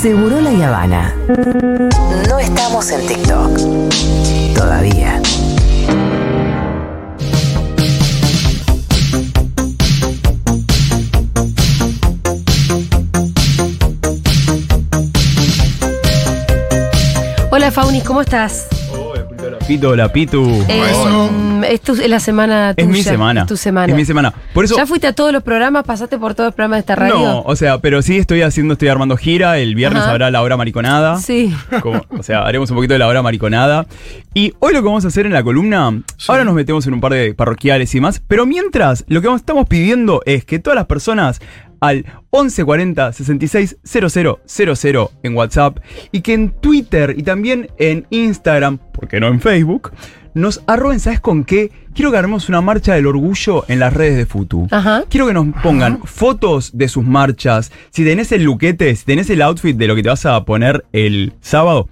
Seguro la Habana. No estamos en TikTok. Todavía. Hola Faunis, ¿cómo estás? Pito, la Pitu. Eh, mm, es, tu- es la semana tuya. Es mi semana. Es tu semana. Es mi semana. Por eso. ¿Ya fuiste a todos los programas? ¿Pasaste por todos los programas de esta radio? No, o sea, pero sí estoy haciendo, estoy armando gira. El viernes Ajá. habrá la hora mariconada. Sí. Como- o sea, haremos un poquito de la hora mariconada. Y hoy lo que vamos a hacer en la columna, ahora nos metemos en un par de parroquiales y más, pero mientras lo que vamos- estamos pidiendo es que todas las personas al 1140 66 00 00 en WhatsApp y que en Twitter y también en Instagram, porque no en Facebook, nos arroben, ¿sabes con qué? Quiero que armemos una marcha del orgullo en las redes de Futu. Ajá. Quiero que nos pongan fotos de sus marchas. Si tenés el luquete, si tenés el outfit de lo que te vas a poner el sábado,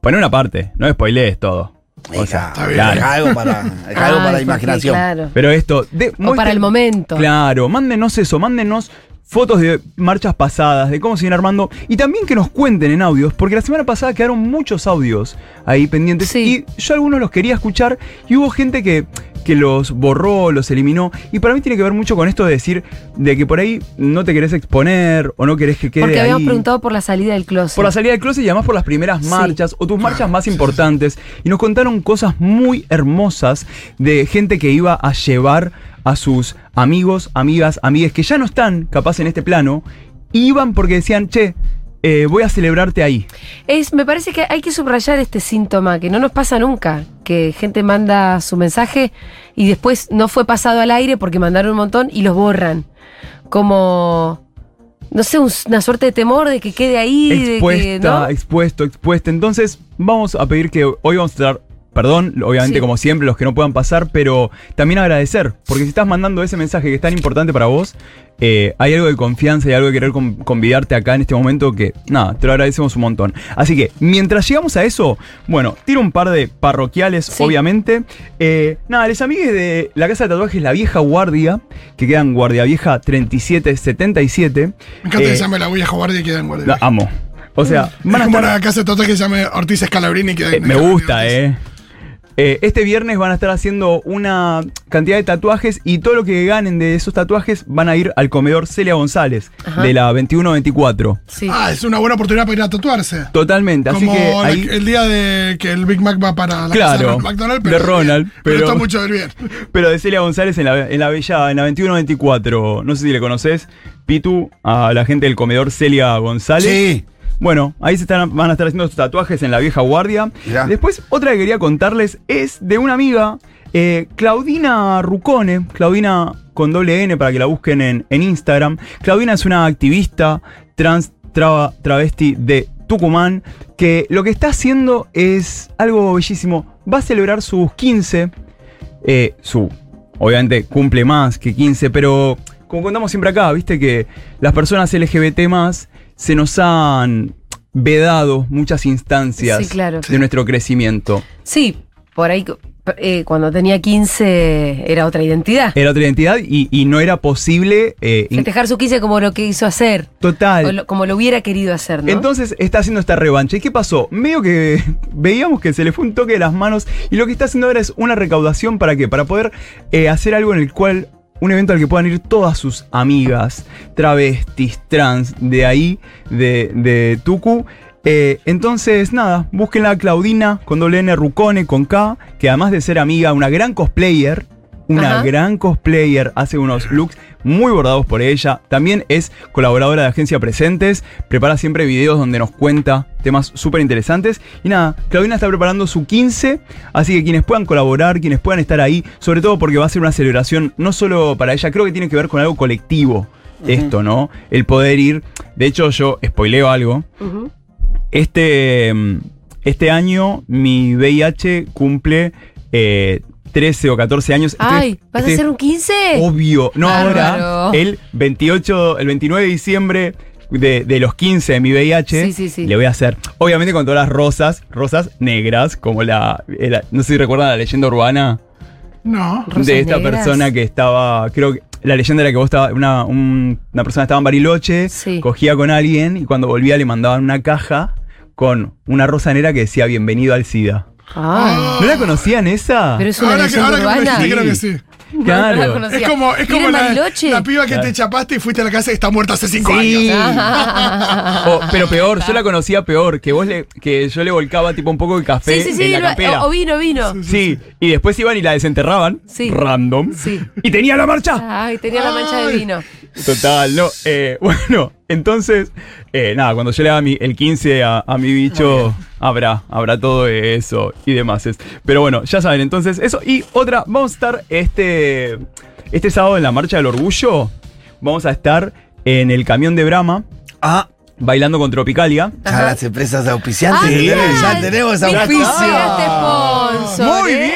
poné una parte, no spoilees todo. O sea, Está bien. claro. Deja algo para, deja algo Ay, para la imaginación. Claro. Pero esto. de- O para el momento. Claro, mándenos eso, mándenos fotos de marchas pasadas, de cómo siguen armando. Y también que nos cuenten en audios, porque la semana pasada quedaron muchos audios ahí pendientes. Sí. Y yo algunos los quería escuchar y hubo gente que, que los borró, los eliminó. Y para mí tiene que ver mucho con esto de decir de que por ahí no te querés exponer o no querés que quede Porque habíamos ahí. preguntado por la salida del closet. Por la salida del closet y además por las primeras Sí. marchas o tus marchas más importantes. Y nos contaron cosas muy hermosas de gente que iba a llevar a sus amigos, amigas, amigues que ya no están capaz en este plano. Iban porque decían, che, eh, voy a celebrarte ahí. Es, me parece que hay que subrayar este síntoma, que no nos pasa nunca, que gente manda su mensaje y después no fue pasado al aire porque mandaron un montón y los borran. Como, no sé, un- una suerte de temor de que quede ahí, de que, Expuesta, ¿no? expuesto, expuesta. Entonces, vamos a pedir que hoy vamos a estar. Perdón, obviamente Sí. como siempre, los que no puedan pasar, pero también agradecer, porque si estás mandando ese mensaje que es tan importante para vos, eh, hay algo de confianza y algo de querer con- convidarte acá en este momento que, nada, te lo agradecemos un montón. Así que, mientras llegamos a eso, bueno, tiro un par de parroquiales, Sí. obviamente. Eh, nada, les amigues de la casa de tatuajes La Vieja Guardia, que queda en Guardia Vieja 3777. Me encanta Eh, que se llame la vieja guardia y queda en guardia. la amo. O sea, es van a como estar- una casa de tatuajes que se llame Ortiz Escalabrini y queda eh, me gusta, eh. Eh, Este viernes van a estar haciendo una cantidad de tatuajes y todo lo que ganen de esos tatuajes van a ir al comedor Celia González Ajá. de la 21-24. Sí. Ah, es una buena oportunidad para ir a tatuarse. Totalmente, así Como que la- ahí, el día de que el Big Mac va para la casa Claro, de McDonald's, de Ronald, Pero, pero- está mucho del bien. pero de Celia González en la, en la Bella, en la 21-24. No sé si le conoces, Pitu, a la gente del comedor Celia González. Sí. Bueno, ahí se están, van a estar haciendo sus tatuajes en la vieja guardia. Mirá. Después, otra que quería contarles es de una amiga, eh, Claudina Rucone. Claudina con doble N para que la busquen en, en Instagram. Claudina es una activista trans traba- travesti de Tucumán que lo que está haciendo es algo bellísimo. Va a celebrar sus 15. eh, su, obviamente cumple más que 15, pero como contamos siempre acá, viste que las personas LGBT más se nos han vedado muchas instancias Sí, claro. de nuestro crecimiento. Sí, por ahí eh, cuando tenía 15 era otra identidad. Era otra identidad y, y no era posible eh, Festejar su 15 como lo que hizo hacer, total. lo- como lo hubiera querido hacer, ¿no? Entonces está haciendo esta revancha. ¿Y qué pasó? Medio que veíamos que se le fue un toque de las manos y lo que está haciendo ahora es una recaudación para qué? Para poder eh, hacer algo en el cual, un evento al que puedan ir todas sus amigas, travestis, trans, de ahí, de, de Tucu. Eh, entonces, nada, búsquenla a Claudina con doble N Rucone con K, que además de ser amiga, una gran cosplayer, una Ajá. gran cosplayer, hace unos looks muy bordados por ella. También es colaboradora de Agencia Presentes, prepara siempre videos donde nos cuenta temas súper interesantes. Y nada, Claudina está preparando su 15, así que quienes puedan colaborar, quienes puedan estar ahí, sobre todo porque va a ser una celebración no solo para ella, creo que tiene que ver con algo colectivo. Esto, ¿no? El poder ir. De hecho, yo spoileo algo. Este, mm, este año mi VIH cumple eh, 13 o 14 años. Ay, ¿vas a hacer un 15? Obvio. No Bárbaro. ahora. El 28, el 29 de diciembre de, de los 15 de mi VIH. Sí, sí, sí. Le voy a hacer. Obviamente con todas las rosas, rosas negras, como la. la- no sé si recuerdan la leyenda urbana No. Rosas de esta negras. persona que estaba. Creo que. la leyenda era que vos estaba, una, un- una persona estaba en Bariloche, Sí. cogía con alguien y cuando volvía le mandaban una caja con una rosa negra que decía bienvenido al SIDA. Ah, ¿No la conocían esa? pero es una Ahora que, ahora que me dijiste, creo que Sí. Claro. no. Es como, es ¿Viene como la, la piba que Claro. te chapaste y fuiste a la casa y está muerta hace cinco Sí. años. O- pero peor, yo la conocía peor, que vos le, que yo le volcaba tipo un poco de café Sí, sí, sí, en la campera. o, o vino, vino. Sí, y después iban y la desenterraban. Sí. Random. Sí. Y tenía la marcha. Ay, tenía la mancha de vino. Total, no. eh, bueno, entonces, eh, nada, cuando yo le haga mi- el 15 a, a mi bicho, habrá, habrá todo eso y demás. Pero bueno, ya saben, entonces, eso. Y otra, vamos a estar este, este sábado en la Marcha del Orgullo. Vamos a estar en el camión de Brahma, Ah, bailando con Tropicalia. ya las empresas auspiciantes. Ah, tenemos, ya tenemos auspicio. pegaste sponsor, Muy ¿eh?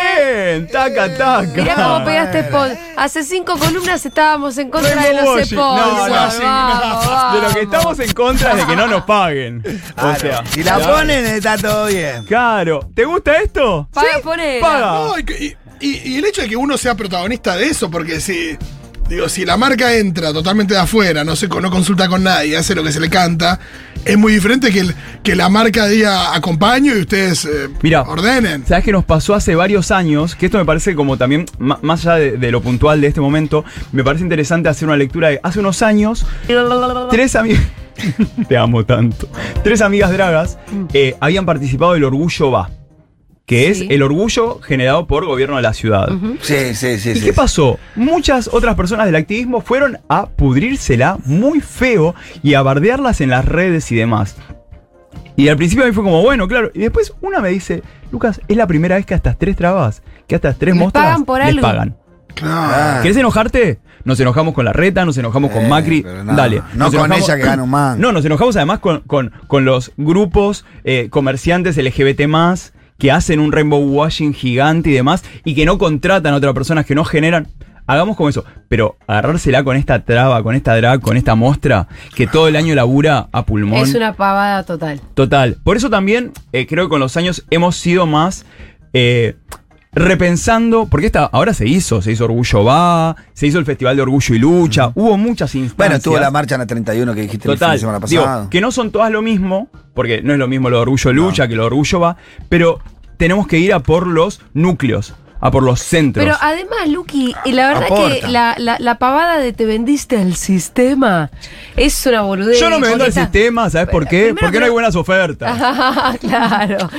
Bien, taca, taca. Mirá cómo pegaste sponsor. Hace cinco columnas estábamos en contra de los Rainbow sponsors. No, no, vamos, sí, vamos. De lo que estamos en contra es de que no nos paguen. O sea, si la claro. ponen, está todo bien. Claro. ¿Te gusta esto? Paga, Sí, ponela. Paga. No, y- y el hecho de que uno sea protagonista de eso, porque si, digo, si la marca entra totalmente de afuera, no, se, no consulta con nadie, hace lo que se le canta, es muy diferente que, el- que la marca diga acompaño y ustedes eh, Mira, ordenen. ¿Sabes qué nos pasó hace varios años? Que esto me parece como también, más allá de, de lo puntual de este momento, me parece interesante hacer una lectura de hace unos años, tres amigas. Te amo tanto. Tres amigas dragas eh, habían participado del Orgullo Va, que Sí. es el orgullo generado por gobierno de la ciudad. Sí, sí, sí. ¿Y sí, qué pasó? Muchas otras personas del activismo fueron a pudrírsela muy feo y a bardearlas en las redes y demás. Y al principio a mí fue como, bueno, claro. Y después una me dice, Lucas, es la primera vez que a estas tres trabas, que a estas tres Les mostras pagan por les algo. pagan. Claro. ¿Querés enojarte? Nos enojamos con la reta, nos enojamos con Eh, Macri. no, Dale. no con enojamos- ella que gana un mango. No, nos enojamos además con, con- con los grupos eh, comerciantes LGBT que hacen un rainbow washing gigante y demás y que no contratan a otras personas, que no generan. Hagamos como eso. Pero agarrársela con esta traba, con esta drag, con esta mostra, que todo el año labura a pulmón. Es una pavada total. Total. Por eso también eh, creo que con los años hemos sido más eh, repensando, porque esta ahora se hizo, se hizo Orgullo Va, se hizo el Festival de Orgullo y Lucha, hubo muchas instancias. Bueno, estuvo la marcha en la 31 que dijiste el fin Total, de semana digo, pasado. que no son todas lo mismo, porque no es lo mismo lo de Orgullo Lucha que lo de Orgullo Va, pero tenemos que ir a por los núcleos, a por los centros. Pero además, Lucky, y la verdad Aporta. que la, la- la pavada de te vendiste al sistema es una boludez. Yo no me vendo al está- sistema, ¿sabes por qué? Primero Porque que no hay buenas ofertas. claro.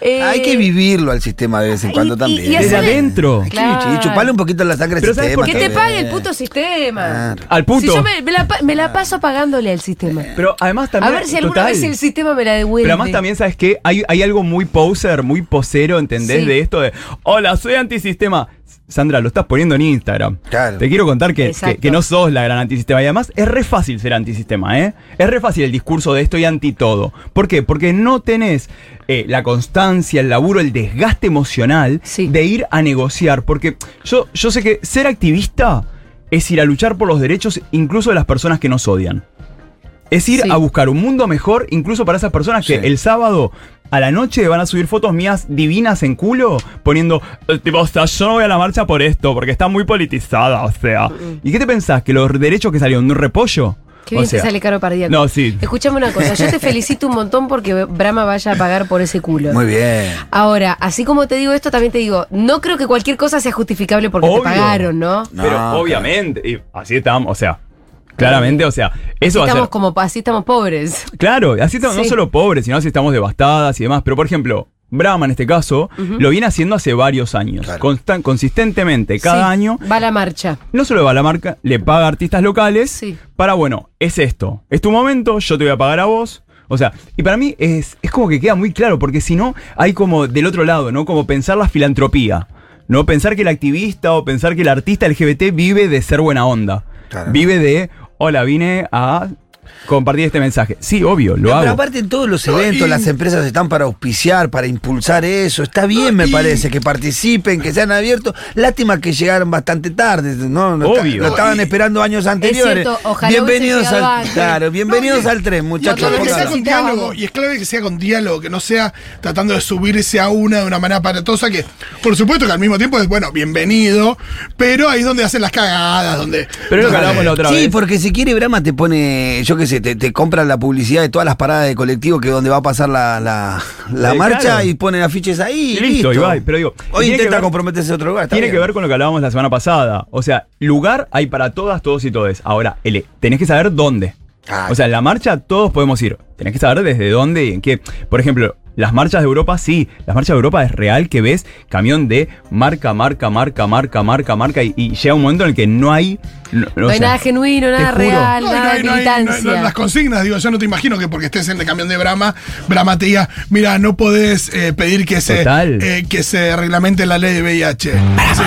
Eh, Hay que vivirlo al sistema de vez en y- cuando y- también. y Desde hacer- adentro. Que Claro. y chuparle un poquito la sangre al Pero ¿sabes sistema. por Que te pague el puto sistema. Claro. Al puto. Si yo me, me la, pa- me la paso pagándole al sistema. Pero además A también. ver si alguna total. vez el sistema me la devuelve. Pero además también, ¿sabes qué? Hay, hay algo muy poser, muy posero, ¿entendés? Sí. De esto de, hola, soy antisistema. Sandra, lo estás poniendo en Instagram. Claro. Te quiero contar que, que, no sos la gran antisistema. Y además es re fácil ser antisistema, ¿eh? Es re fácil el discurso de estoy anti todo. ¿Por qué? Porque no tenés eh, la constancia, el laburo, el desgaste emocional Sí. de ir a negociar. Porque yo, yo sé que ser activista es ir a luchar por los derechos incluso de las personas que nos odian. Es ir Sí. a buscar un mundo mejor, incluso para esas personas que Sí. el sábado a la noche van a subir fotos mías divinas en culo, poniendo, eh, tipo, o sea, yo no voy a la marcha por esto, porque está muy politizada, o sea. ¿Y qué te pensás? ¿Que los derechos que salieron de un repollo? Qué O bien sea, te sale caro para No, sí. Escuchame una cosa, yo te felicito un montón porque Brahma vaya a pagar por ese culo. Muy bien. Ahora, así como te digo esto, también te digo, no creo que cualquier cosa sea justificable porque Obvio. te pagaron, ¿no? No, Pero obviamente, y así estamos, o sea, claramente, o sea, eso va a ser... estamos como así estamos pobres. Claro, así estamos, no solo pobres, sino así estamos devastadas y demás. Pero, por ejemplo, Brahma en este caso lo viene haciendo hace varios años. Claro. Constan- consistentemente, cada Sí, año. Va a la marcha. No solo va a la marca, le paga a artistas locales Sí. para, bueno, es esto. Es tu momento, yo te voy a pagar a vos. O sea, y para mí es, es como que queda muy claro, porque si no, hay como del otro lado, ¿no? Como pensar la filantropía. ¿No? Pensar que el activista o pensar que el artista LGBT vive de ser buena onda. Claro. Vive de, hola, vine a compartir este mensaje. Sí, obvio, lo No, pero hago. aparte en todos los No, eventos y- las empresas están para auspiciar, para impulsar eso. Está bien, No, me y- parece, que participen, que sean abiertos. Lástima que llegaron bastante tarde, ¿no? Lo, Obvio. lo estaban Y- esperando años anteriores. cierto, ojalá bienvenidos al antes. Claro, bienvenidos No, y- al tren, muchachos. Y es clave que sea con diálogo, y es clave que sea con diálogo, que no sea tratando de subirse a una de una manera aparatosa, que por supuesto que al mismo tiempo es, bueno, bienvenido, pero ahí es donde hacen las cagadas, donde... Pero lo que la otra Sí, vez. porque si quiere Brahma te pone, yo qué sé, te, te compra la publicidad de todas las paradas de colectivo que donde va a pasar la, la, marcha claro. y ponen afiches ahí. Y listo, va, pero digo, Hoy intenta ver- comprometerse a otro lugar. Tiene bien. que ver con lo que hablábamos la semana pasada. O sea, lugar hay para todas, todos y todes. Ahora, ele, tenés que saber dónde. Ah. O sea, en la marcha todos podemos ir. Tenés que saber desde dónde y en qué. Por ejemplo, las marchas de Europa, sí. Las marchas de Europa es real que ves camión de marca, marca, marca, marca, marca, marca. Y, y llega un momento en el que no hay. No, No hay nada genuino, nada real, No, nada militancia. las consignas, digo, yo no te imagino que porque estés en el camión de Brahma, Brahma te diga, mira, no podés eh, pedir que se, eh, que se reglamente la ley de VIH. Sí,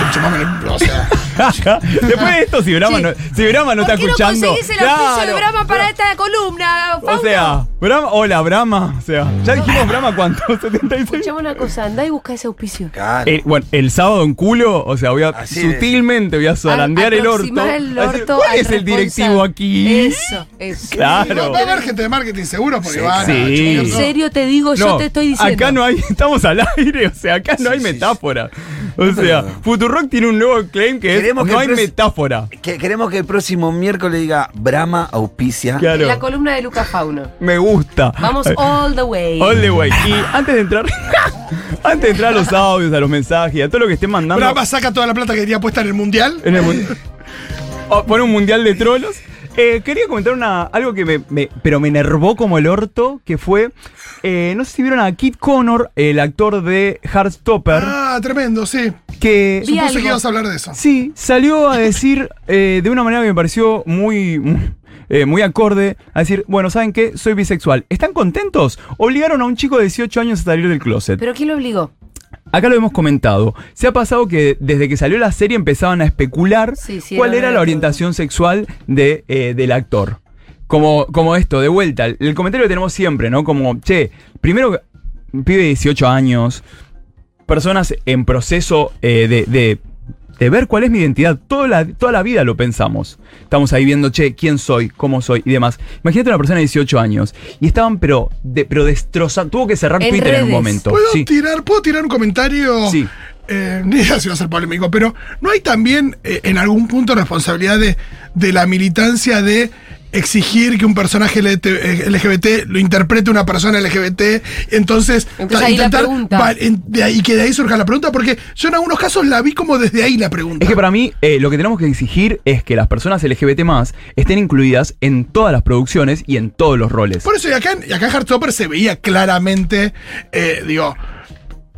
o sea, Después de esto, si Brahma Sí. no, si Brahma no ¿Por está qué no escuchando. conseguís el auspicio de Claro. Brahma para esta columna, O sea, Brahma, hola Brahma. O sea, ya dijimos Brahma cuánto, 76. Escuchame una cosa, andá y busca ese auspicio. Claro. El, bueno, el sábado en culo, o sea, voy a Así sutilmente voy a zarandear el orto. El a ¿Cuál es el directivo aquí? Eso, eso. Claro. va a haber gente de marketing seguro porque Sí, van a sí. chequear En serio te digo, yo No, te estoy diciendo. Acá no hay, estamos al aire, o sea, acá no hay Sí, sí, metáfora. O sea, Futurock tiene un nuevo claim que es Queremos que no hay metáfora. Que- queremos que el próximo miércoles diga Brahma auspicia. Claro. La columna de Lucas Fauno. Me gusta. Vamos all the way. All the way. Y antes de entrar, antes de entrar a los audios, a los mensajes, a todo lo que estén mandando. Brahma saca toda la plata que tenía puesta en el mundial. En el mun- Oh, pone un mundial de trolos. Eh, quería comentar una, algo que me, me- pero me enervó como el orto, que fue, eh, no sé si vieron a Kit Connor, el actor de Heartstopper, Ah, tremendo, sí. que Supuse algo. que ibas a hablar de eso. sí, salió a decir eh, de una manera que me pareció muy, muy, eh, muy acorde, a decir, bueno, ¿saben qué? Soy bisexual. ¿Están contentos? Obligaron a un chico de 18 años a salir del closet. ¿Pero quién lo obligó? Acá lo hemos comentado. Se ha pasado que desde que salió la serie empezaban a especular Sí, sí, cuál era la orientación sexual de, eh, del actor. Como, como esto, de vuelta, el, comentario que tenemos siempre, ¿no? Como, che, primero, pibe de 18 años, personas en proceso eh, de, de- de ver cuál es mi identidad. Toda la, toda la vida lo pensamos. Estamos ahí viendo, che, quién soy, cómo soy y demás. Imagínate una persona de 18 años y estaban, pero, de, pero destrozando. Tuvo que cerrar En Twitter en un momento. ¿Puedo, Sí. tirar, ¿Puedo tirar un comentario? Sí. Eh, ni idea si va a ser polémico, pero ¿no hay también eh, en algún punto responsabilidad de, de la militancia de exigir que un personaje LT eh, LGBT lo interprete una persona LGBT? Entonces, Entonces ahí la pregunta. va- en- de ahí, que de ahí surja la pregunta, porque yo en algunos casos la vi como desde ahí la pregunta. Es que para mí eh, lo que tenemos que exigir es que las personas LGBT estén incluidas en todas las producciones y en todos los roles. Por eso, y acá, en- y acá en Heartstopper se veía claramente, eh, digo,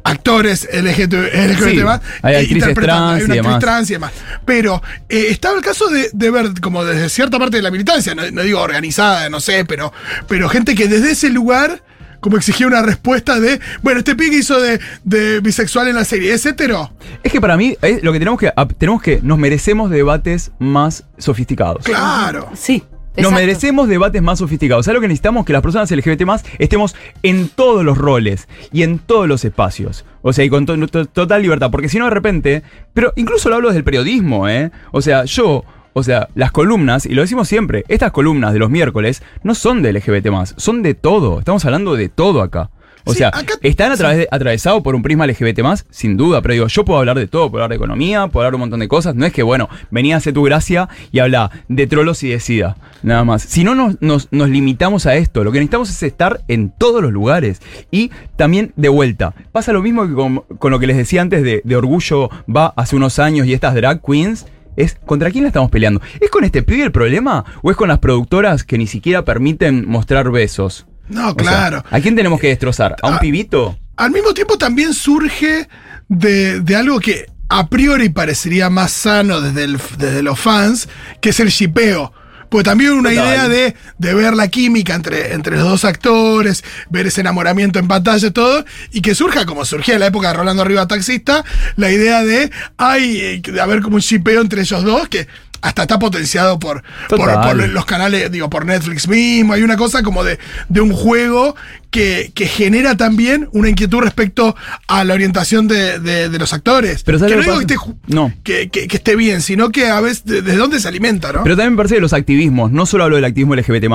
actores LGBT, LGBT Sí, más, hay eh, actrices interpretando, trans hay y una actriz demás. trans y demás. Pero eh, estaba el caso de, de ver, como desde cierta parte de la militancia, no, no digo organizada, no sé, pero, pero gente que desde ese lugar como exigía una respuesta de, bueno, este pique hizo de, de bisexual en la serie, ¿es hetero? Es que para mí eh, lo que tenemos que tenemos que nos merecemos debates más sofisticados. Claro. Sí. Nos merecemos debates más sofisticados. ¿Sabes lo que necesitamos? Que las personas LGBT estemos en todos los roles y en todos los espacios. O sea, y con to- to- total libertad. Porque si no, de repente. Pero incluso lo hablo desde el periodismo, ¿eh? O sea, yo. O sea, las columnas, y lo decimos siempre, estas columnas de los miércoles no son de LGBT, son de todo. Estamos hablando de todo acá. O Sí, sea, acá- están a través de- atravesados por un prisma LGBT sin duda, pero digo, yo puedo hablar de todo, puedo hablar de economía, puedo hablar de un montón de cosas. No es que, bueno, venía a hacer tu gracia y habla de trolos y de sida, nada más. Si no nos, nos, nos limitamos a esto, lo que necesitamos es estar en todos los lugares. Y también de vuelta. Pasa lo mismo que con, con lo que les decía antes de, de Orgullo va hace unos años y estas drag queens. Es contra quién la estamos peleando. ¿Es con este pibe el problema? ¿O es con las productoras que ni siquiera permiten mostrar besos? No, O sea, claro. ¿A quién tenemos que destrozar? ¿A un pibito? Al mismo tiempo también surge de, de algo que a priori parecería más sano desde, el- desde los fans, que es el shipeo. Pues también una Total. idea de, de ver la química entre, entre los dos actores, ver ese enamoramiento en pantalla y todo, y que surja, como surgía en la época de Rolando Arriba Taxista, la idea de, ay, eh, de haber como un shipeo entre ellos dos, que hasta está potenciado por, por, Total. por los canales, digo, por Netflix mismo. Hay una cosa como de, de un juego que, que genera también una inquietud respecto a la orientación de, de- de los actores. Pero ¿sabes que no digo que esté, No. que, que- que esté bien, sino que a veces de- desde dónde se alimenta, ¿no? Pero también me parece que los activismos, no solo hablo del activismo LGBT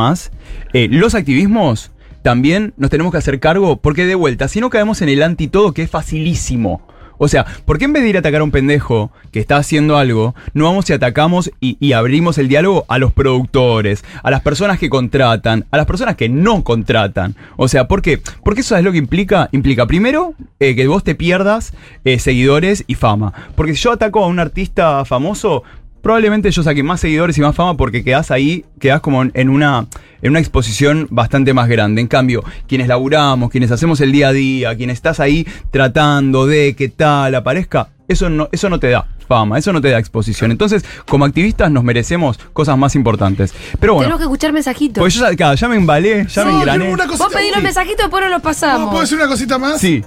eh, los activismos también nos tenemos que hacer cargo, porque de vuelta, si no caemos en el anti todo, que es facilísimo. O sea, ¿por qué en vez de ir a atacar a un pendejo que está haciendo algo, no vamos y atacamos y, abrimos el diálogo a los productores, a las personas que contratan, a las personas que no contratan? O sea, ¿por qué? Porque eso es lo que implica. Implica, primero, eh, que vos te pierdas eh, seguidores y fama. Porque si yo ataco a un artista famoso, probablemente yo saque más seguidores y más fama porque quedás ahí, quedás como en- en una, en una exposición bastante más grande. En cambio, quienes laburamos, quienes hacemos el día a día, quienes estás ahí tratando de que tal aparezca, eso no, eso no te da fama, eso no te da exposición. Entonces, como activistas nos merecemos cosas más importantes. Pero bueno, Tenemos que escuchar mensajitos. pues yo ya, claro, ya me embalé, ya me engrané. una cosita- Vos pedí los sí. mensajitos, después no los pasamos. ¿Puedo decir una cosita más? Sí.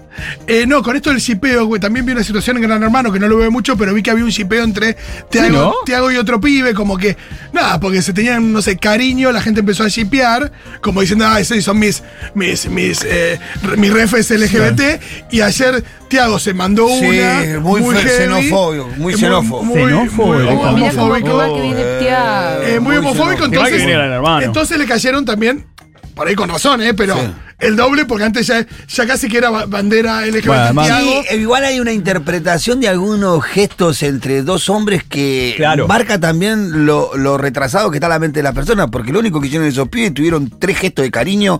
Eh, no, con esto del shipeo, güey, también vi una situación en Gran Hermano que no lo veo mucho, pero vi que había un shipeo entre Tiago, ¿no? Tiago y otro pibe, como que, nada, porque se tenían, no sé, cariño, la gente empezó a shipear, como diciendo, ah, esos son mis, mis, mis, eh, mis refes LGBT, y ayer Tiago se mandó Sí, una. muy heavy, xenofóbico, muy xenófobo. Muy, muy, Xenófobo, muy homofóbico. Eh, muy Muy homofóbico, entonces. Entonces le cayeron también, por ahí con razón, ¿eh? Pero Sí. el doble, porque antes ya, ya casi que era ba- bandera LGBT. Bueno. Sí, eh, igual hay una interpretación de algunos gestos entre dos hombres que Claro. marca también lo, lo retrasado que está la mente de la persona, porque lo único que hicieron esos pibes tuvieron tres gestos de cariño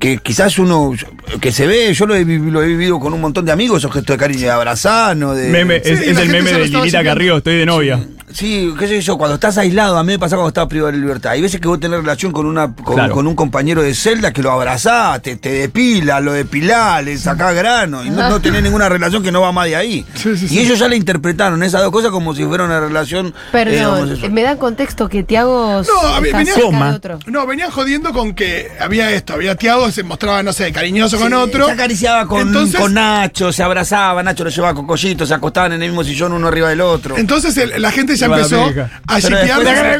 que quizás uno que se ve, yo lo he, vi- lo he vivido con un montón de amigos, esos gestos de cariño de abrazano, de... Meme, Sí, es, el meme de Lilita. Carrillo, estoy de novia. Sí, qué sé yo, cuando estás aislado, a mí me pasa cuando estaba privado de la libertad. Hay veces que vos tenés relación con una con, Claro. con un compañero de celda que lo abrazás, te, te depila, lo depilás, le sacás grano, y no, no tenés ninguna relación que no va más de ahí. Sí, sí, y sí. ellos ya le interpretaron esas dos cosas como si fuera una relación eh, Perdón, me dan contexto que Tiago No, venía- de otro. No, venían jodiendo con que había esto, había Tiago, se mostraba, no sé, cariñoso con Sí, otro. Se acariciaba con, Entonces- con Nacho, se abrazaba, Nacho lo llevaba con collito, se acostaban en el mismo sillón uno arriba del otro. Entonces el- la gente ya Iba la empezó a Pero shipear. después- No, ¡La cara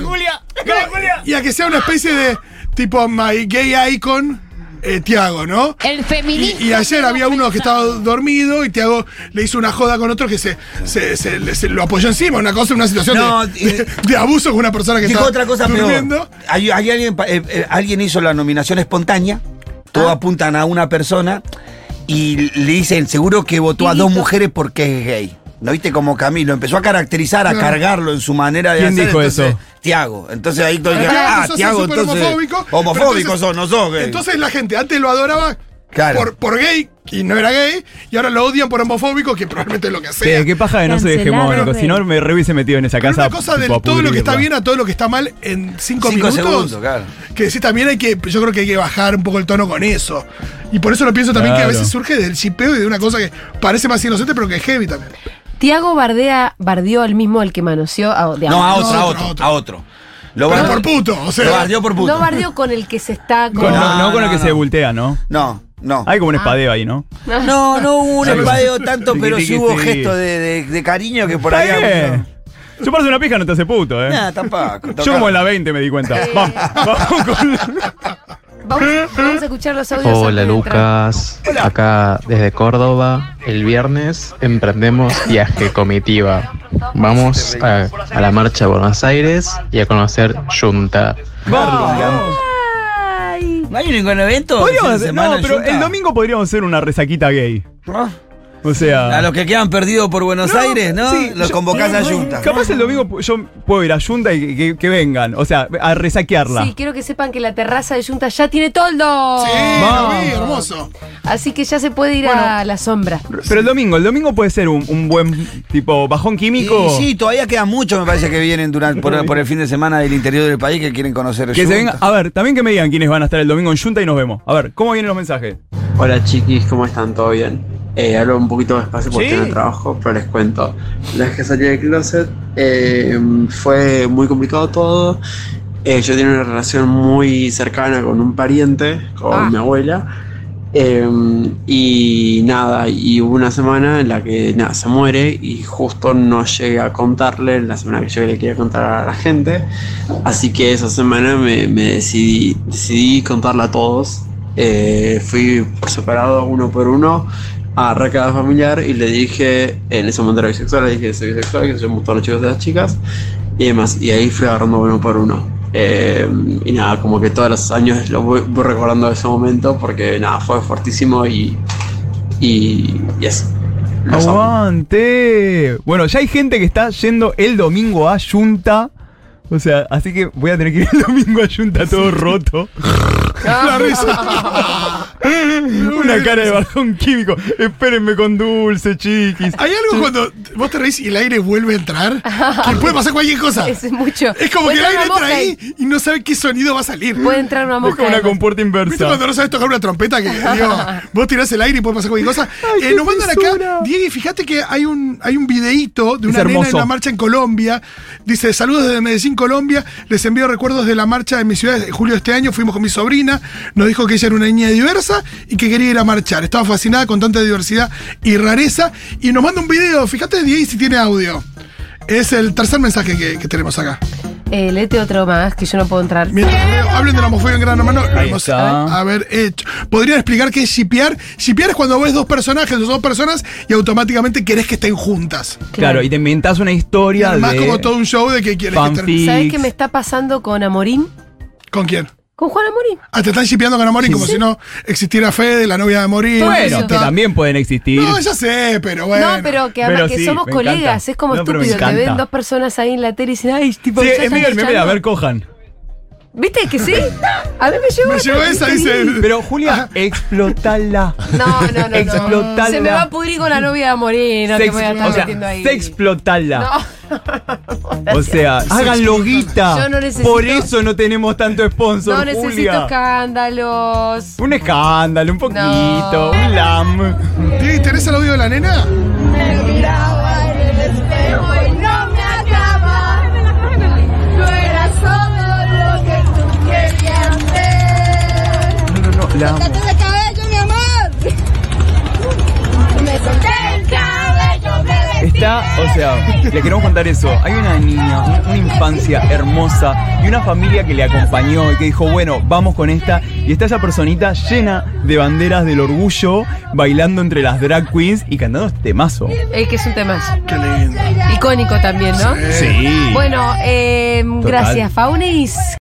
de y a que sea una especie de tipo my gay icon. Eh, Tiago, ¿no? El feminismo. Y, y ayer había uno que estaba dormido y Tiago le hizo una joda con otro que se, se, se- le- se lo apoyó encima, una cosa, una situación No, de, y- de- de abuso con una persona que Dijo estaba otra cosa durmiendo. peor. Hay, hay alguien, eh, eh, alguien hizo la nominación espontánea, todos Ah. apuntan a una persona y le dicen, seguro que votó a dos mujeres porque es gay. ¿No viste como Camilo? Empezó a caracterizar, a cargarlo en su manera de ¿Quién hacer. dijo entonces, eso? Tiago. Entonces ahí todo Pero ah, Tiago, entonces. homofóbico, pero Homofóbico entonces- sos, no sos gay. Entonces la gente antes lo adoraba Claro. por, por gay y no era gay, y ahora lo odian por homofóbico, que probablemente es lo que Sí, sea. qué paja de no Cancelado, hegemónico. Si no, me re hubiese metido en esa Pero casa. una cosa de todo lo que está bien a todo lo que está mal en cinco, Cinco minutos. segundos, claro. Que sí, también hay que, yo creo que hay que bajar un poco el tono con eso. Y por eso lo pienso también que a veces surge del chipeo y de una cosa que parece más inocente, pero que es heavy también. Tiago bardea, bardeó al mismo al que manoseó. A, de No, a otro, a otro, otro. a otro. Lo Pero bardeó- por puto, o sea. Lo bardeó por puto. No bardeó con el que se está con. Con- no, No, no con el no, que se voltea, ¿no? No, no. Hay como un Ah. espadeo ahí, ¿no? No, no hubo un espadeo tanto, pero sí hubo tiqui. gestos de, de- de cariño que por Está ahí. bien. Chuparse una pija no te hace puto, ¿eh? Nah, tampoco. Yo como en la 20 me di cuenta. Vamos, vamos con... Vamos, vamos a escuchar los audios. Hola. Lucas, acá desde Córdoba. El viernes emprendemos viaje comitiva. Vamos a, a la marcha a Buenos Aires y a conocer Junta. Ay. ¿No hay ningún evento? Podríamos no, pero Junta? el domingo podríamos hacer una resaquita gay. ¿No? O sea. A los que quedan perdidos por Buenos No, Aires, ¿no? sí, los yo- convocás a Junta. Capaz el domingo yo puedo ir a Junta y que, que vengan. O sea, a resaquearla. Sí, quiero que sepan que la terraza de Junta ya tiene toldo. Sí, lo Vamos. vi, hermoso. Así que ya se puede ir a la sombra. Pero el domingo, el domingo puede ser un, un buen tipo bajón químico. Y sí, todavía queda mucho, me parece que vienen durante, por, por el fin de semana del interior del país que quieren conocer Que se venga, a ver, también que me digan quiénes van a estar el domingo en Junta y nos vemos. A ver, ¿cómo vienen los mensajes? Hola chiquis, ¿cómo están? ¿Todo bien? Eh, hablo un poquito despacio porque Sí. tengo trabajo, pero les cuento. La vez que salí del closet eh, fue muy complicado todo. Eh, yo tenía una relación muy cercana con un pariente, con Ah. mi abuela. Eh, y nada, y hubo una semana en la que nada, se muere y justo no llegué a contarle la semana que yo le quería contar a la gente. Así que esa semana me, me decidí, decidí contarla a todos. Eh, fui por separado uno por uno a recado familiar y le dije, en ese momento era bisexual, le dije que soy bisexual, que soy gustan los chicos de las chicas y demás. Y ahí fui agarrando uno por uno. Eh, y nada, como que todos los años lo voy, voy recordando de ese momento porque nada, fue fuertísimo y, y, y eso. Amo. ¡Aguante! Bueno, ya hay gente que está yendo el domingo a Junta. O sea, así que voy a tener que ir el domingo a Junta todo roto. La risa. Una cara de bajón químico. Espérenme con dulce, chiquis. Hay algo cuando vos te reís y el aire vuelve a entrar, que puede pasar cualquier cosa. Es mucho. Es como que el aire entra ahí y no sabe qué sonido va a salir. Puede entrar una Es mosca. como una compuerta ¿Viste inversa. cuando no sabes tocar una trompeta? Que digo, vos tirás el aire y puede pasar cualquier cosa. Ay, Eh, nos mandan fisura. acá, Diego, y fíjate que hay un, hay un videíto de Es una nena en una marcha en Colombia. Dice, saludos desde Medellín, Colombia. Les envío recuerdos de la marcha en mi ciudad en julio de este año. Fuimos con mi sobrina. Nos dijo que ella era una niña diversa y que quería ir a marchar. Estaba fascinada con tanta diversidad y rareza. Y nos manda un video. Fíjate, Diego, si tiene audio. Es el tercer mensaje que, que tenemos acá. Eh, léete otro más que yo no puedo entrar. Mientras leo, hablen de la homofobia en Gran Hermano, lo hemos haber hecho. ¿Podrían explicar qué es shipear? Shipear es cuando ves dos personajes o dos personas y automáticamente querés que estén juntas. Claro, y te inventás una Y historia además de como todo un show de que quieres que estén... ¿Sabes qué me está pasando con Amorín? ¿Con quién? Con Juan Amorín. Ah, te están shipeando con Amorín como si no existiera Fede, la novia de Amorín. Bueno, que también pueden existir. No, ya sé, pero bueno. No, pero que, además Pero que sí, somos me colegas. encanta. Es como No, pero me estúpido. Te ven encanta. dos personas ahí en la tele y dicen, ay, tipo, Sí, ya es están medio el meme de a echando". ver, cojan. ¿Viste que sí? A mí me llegó. Me llegó esa, dice... Pero Julia, explotala. No, no, no, no. Explotala. Se me va a pudrir con la novia de Amorín. No, Se que voy a estar o sea, metiendo ahí. se explotala. No. O sea, háganlo guita. Yo no necesito- Por eso no tenemos tanto sponsor, No necesito Julia. escándalos. Un escándalo, un poquito, No. un lam. Diego, ¿Tenés el audio de la nena? Me la amo. Cabello, mi amor. Me solté el cabello, me. Está, o sea, le queremos contar eso. Hay una niña, un- una infancia hermosa y una familia que le acompañó y que dijo, bueno, vamos con esta. Y está esa personita llena de banderas del orgullo, bailando entre las drag queens y cantando este temazo. Es que es un tema Qué lindo. icónico también, ¿no? Sí. Bueno, eh, gracias, Faunis.